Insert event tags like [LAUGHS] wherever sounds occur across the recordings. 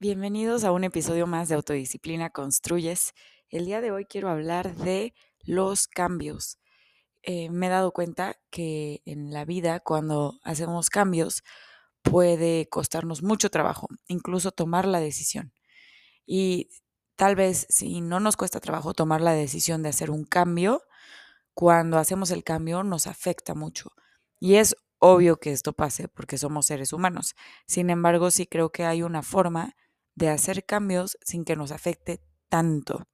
Bienvenidos a un episodio más de Autodisciplina Construyes. El día de hoy quiero hablar de los cambios. Eh, me he dado cuenta que en la vida cuando hacemos cambios puede costarnos mucho trabajo, incluso tomar la decisión. Y tal vez si no nos cuesta trabajo tomar la decisión de hacer un cambio, cuando hacemos el cambio nos afecta mucho. Y es obvio que esto pase porque somos seres humanos. Sin embargo, sí creo que hay una forma de hacer cambios sin que nos afecte tanto.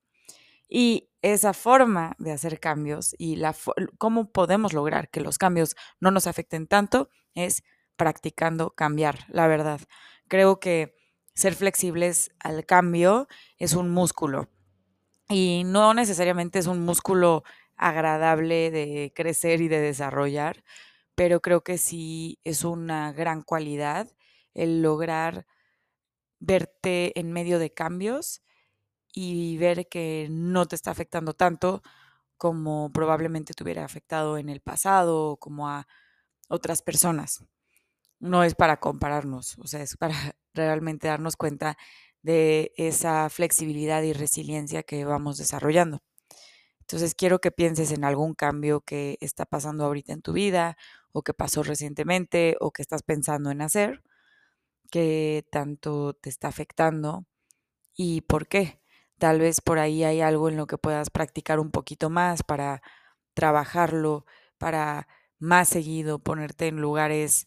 Y esa forma de hacer cambios y la cómo podemos lograr que los cambios no nos afecten tanto es practicando cambiar, la verdad. Creo que ser flexibles al cambio es un músculo y no necesariamente es un músculo agradable de crecer y de desarrollar, pero creo que sí es una gran cualidad el lograr verte en medio de cambios y ver que no te está afectando tanto como probablemente te hubiera afectado en el pasado o como a otras personas. No es para compararnos, o sea, es para [LAUGHS] realmente darnos cuenta de esa flexibilidad y resiliencia que vamos desarrollando. Entonces quiero que pienses en algún cambio que está pasando ahorita en tu vida o que pasó recientemente o que estás pensando en hacer que tanto te está afectando y por qué. Tal vez por ahí hay algo en lo que puedas practicar un poquito más para trabajarlo, para más seguido ponerte en lugares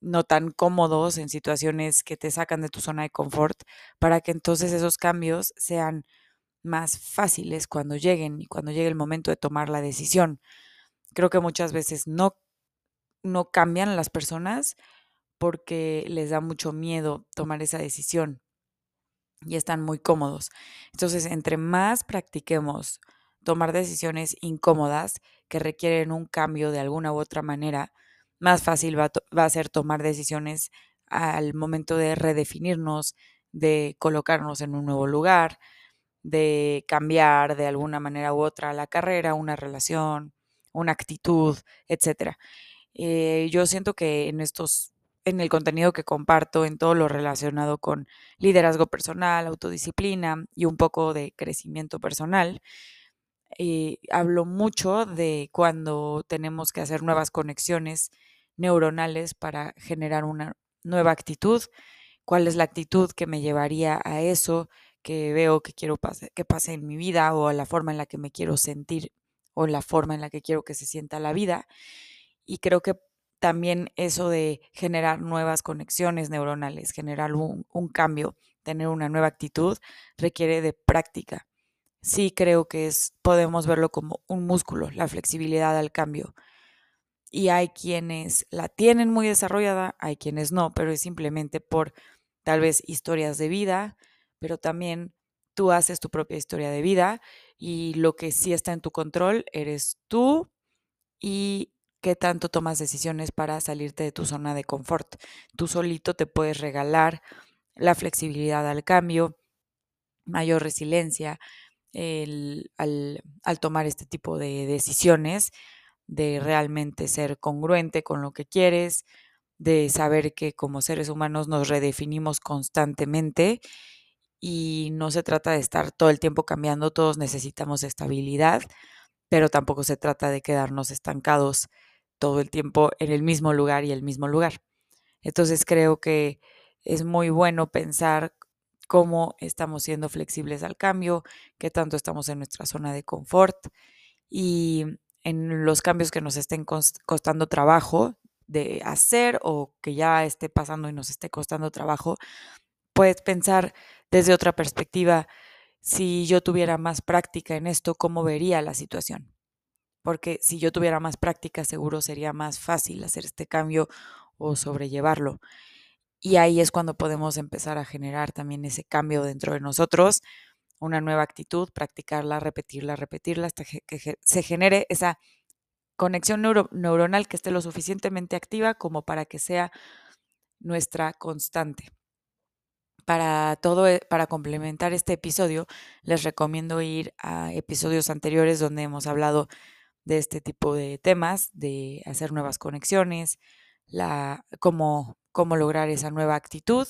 no tan cómodos, en situaciones que te sacan de tu zona de confort, para que entonces esos cambios sean más fáciles cuando lleguen y cuando llegue el momento de tomar la decisión. Creo que muchas veces no, no cambian las personas porque les da mucho miedo tomar esa decisión y están muy cómodos. Entonces, entre más practiquemos tomar decisiones incómodas que requieren un cambio de alguna u otra manera, más fácil va, a ser tomar decisiones al momento de redefinirnos, de colocarnos en un nuevo lugar, de cambiar de alguna manera u otra la carrera, una relación, una actitud, etc. Eh, yo siento que en estos en el contenido que comparto, en todo lo relacionado con liderazgo personal, autodisciplina y un poco de crecimiento personal. Eh, hablo mucho de cuando tenemos que hacer nuevas conexiones neuronales para generar una nueva actitud, cuál es la actitud que me llevaría a eso que veo que quiero que pase en mi vida o a la forma en la que me quiero sentir o la forma en la que quiero que se sienta la vida. Y creo que también eso de generar nuevas conexiones neuronales, generar un, cambio, tener una nueva actitud, requiere de práctica. Sí creo que es, podemos verlo como un músculo, la flexibilidad al cambio. Y hay quienes la tienen muy desarrollada, hay quienes no, pero es simplemente por tal vez historias de vida, pero también tú haces tu propia historia de vida y lo que sí está en tu control eres tú y qué tanto tomas decisiones para salirte de tu zona de confort. Tú solito te puedes regalar la flexibilidad al cambio, mayor resiliencia al, al tomar este tipo de decisiones, de realmente ser congruente con lo que quieres, de saber que como seres humanos nos redefinimos constantemente y no se trata de estar todo el tiempo cambiando, todos necesitamos estabilidad, pero tampoco se trata de quedarnos estancados todo el tiempo en el mismo lugar y el mismo lugar. Entonces creo que es muy bueno pensar cómo estamos siendo flexibles al cambio, qué tanto estamos en nuestra zona de confort y en los cambios que nos estén costando trabajo de hacer o que ya esté pasando y nos esté costando trabajo, puedes pensar desde otra perspectiva, si yo tuviera más práctica en esto, ¿cómo vería la situación? Porque si yo tuviera más práctica seguro sería más fácil hacer este cambio o sobrellevarlo. Y ahí es cuando podemos empezar a generar también ese cambio dentro de nosotros, una nueva actitud, practicarla, repetirla, repetirla hasta que se genere esa conexión neuronal que esté lo suficientemente activa como para que sea nuestra constante. Para todo, e, para complementar este episodio, les recomiendo ir a episodios anteriores donde hemos hablado de este tipo de temas, de hacer nuevas conexiones, la, cómo, cómo lograr esa nueva actitud.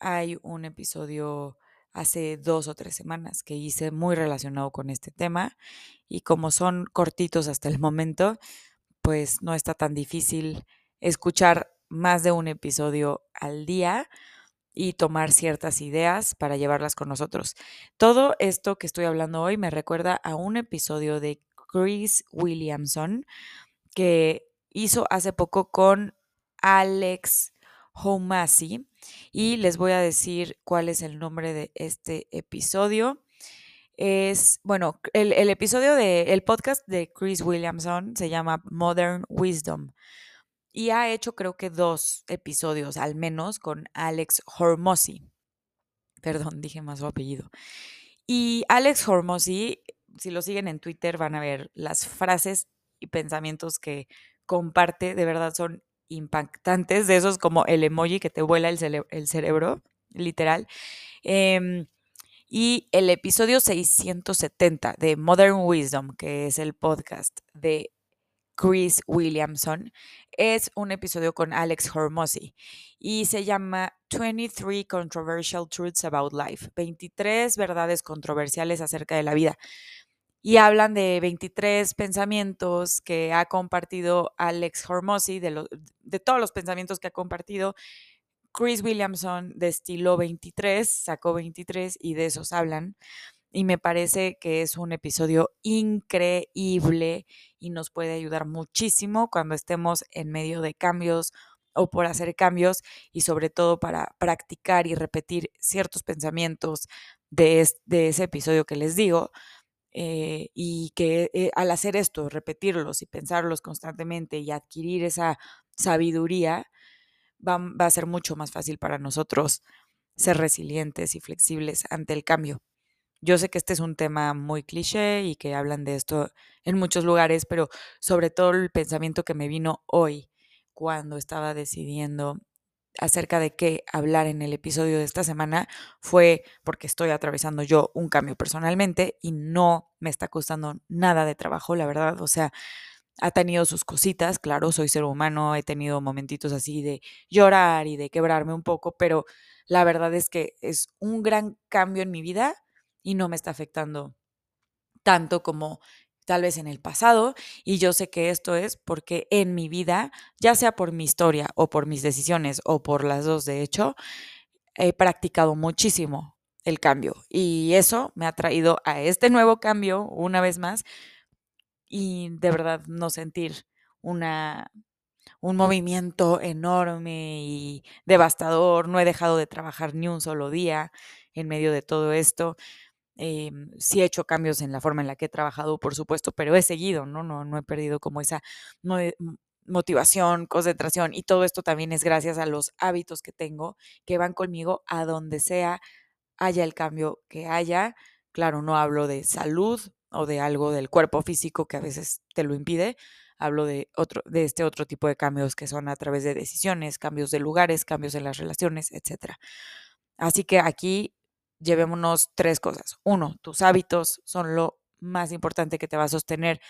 hay un episodio hace dos o tres semanas que hice muy relacionado con este tema y como son cortitos hasta el momento, pues no está tan difícil escuchar más de un episodio al día y tomar ciertas ideas para llevarlas con nosotros. Todo esto que estoy hablando hoy me recuerda a un episodio de Chris Williamson que hizo hace poco con Alex Homasi y les voy a decir cuál es el nombre de este episodio. Es, bueno, el, episodio de, el podcast de Chris Williamson se llama Modern Wisdom y ha hecho creo que dos episodios al menos con Alex Hormozy. Perdón, dije más su apellido. Y Alex Hormozy, si lo siguen en Twitter van a ver las frases y pensamientos que comparte, de verdad son impactantes, de esos como el emoji que te vuela el, cerebro, literal. Em, y el episodio 670 de Modern Wisdom, que es el podcast de Chris Williamson, es un episodio con Alex Hormozy y se llama 23 Controversial Truths About Life, 23 verdades controversiales acerca de la vida. Y hablan de 23 pensamientos que ha compartido Alex Hormozy, de, de todos los pensamientos que ha compartido. Chris Williamson destiló 23, sacó 23 y de esos hablan y me parece que es un episodio increíble y nos puede ayudar muchísimo cuando estemos en medio de cambios o por hacer cambios y sobre todo para practicar y repetir ciertos pensamientos de, ese episodio que les digo. Eh, y que eh, al hacer esto, repetirlos y pensarlos constantemente y adquirir esa sabiduría, va a ser mucho más fácil para nosotros ser resilientes y flexibles ante el cambio. Yo sé que este es un tema muy cliché y que hablan de esto en muchos lugares, pero sobre todo el pensamiento que me vino hoy cuando estaba decidiendo acerca de qué hablar en el episodio de esta semana fue porque estoy atravesando yo un cambio personalmente y no me está costando nada de trabajo, la verdad. O sea, ha tenido sus cositas, claro, soy ser humano, he tenido momentitos así de llorar y de quebrarme un poco, pero la verdad es que es un gran cambio en mi vida y no me está afectando tanto como tal vez en el pasado y yo sé que esto es porque en mi vida, ya sea por mi historia o por mis decisiones o por las dos de hecho, he practicado muchísimo el cambio y eso me ha traído a este nuevo cambio una vez más y de verdad no sentir una un movimiento enorme y devastador, no he dejado de trabajar ni un solo día en medio de todo esto. Eh, sí he hecho cambios en la forma en la que he trabajado, por supuesto, pero he seguido, ¿no? No, no he perdido como esa motivación, concentración y todo esto también es gracias a los hábitos que tengo que van conmigo a donde sea, haya el cambio que haya. Claro, no hablo de salud o de algo del cuerpo físico que a veces te lo impide, hablo de otro de este otro tipo de cambios que son a través de decisiones, cambios de lugares, cambios en las relaciones, etcétera. Así que aquí llevémonos tres cosas. Uno, tus hábitos son lo más importante que te va a sostener,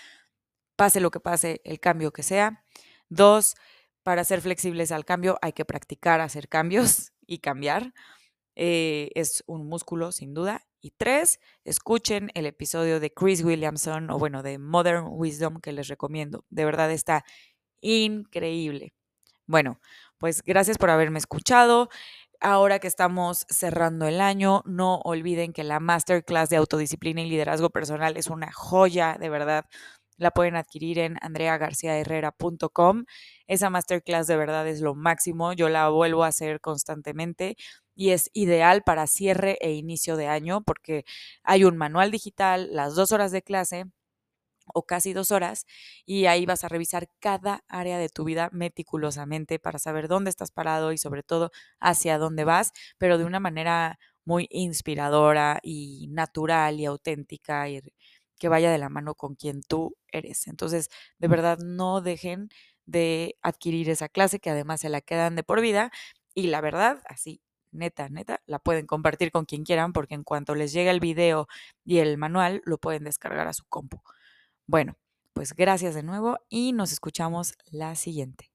pase lo que pase, el cambio que sea. Dos, para ser flexibles al cambio hay que practicar hacer cambios y cambiar. Eh, es un músculo, sin duda. Y tres, escuchen el episodio de Chris Williamson o bueno, de Modern Wisdom que les recomiendo. De verdad está increíble. Bueno, pues gracias por haberme escuchado. Ahora que estamos cerrando el año, no olviden que la masterclass de autodisciplina y liderazgo personal es una joya, de verdad. La pueden adquirir en andreagarciaherrera.com. Esa masterclass de verdad es lo máximo. Yo la vuelvo a hacer constantemente y es ideal para cierre e inicio de año porque hay un manual digital, las dos horas de clase o casi dos horas y ahí vas a revisar cada área de tu vida meticulosamente para saber dónde estás parado y sobre todo hacia dónde vas, pero de una manera muy inspiradora y natural y auténtica y que vaya de la mano con quien tú eres. Entonces, de verdad, no dejen de adquirir esa clase que además se la quedan de por vida y la verdad, así neta, neta, la pueden compartir con quien quieran porque en cuanto les llegue el video y el manual, lo pueden descargar a su compu. Bueno, pues gracias de nuevo y nos escuchamos la siguiente.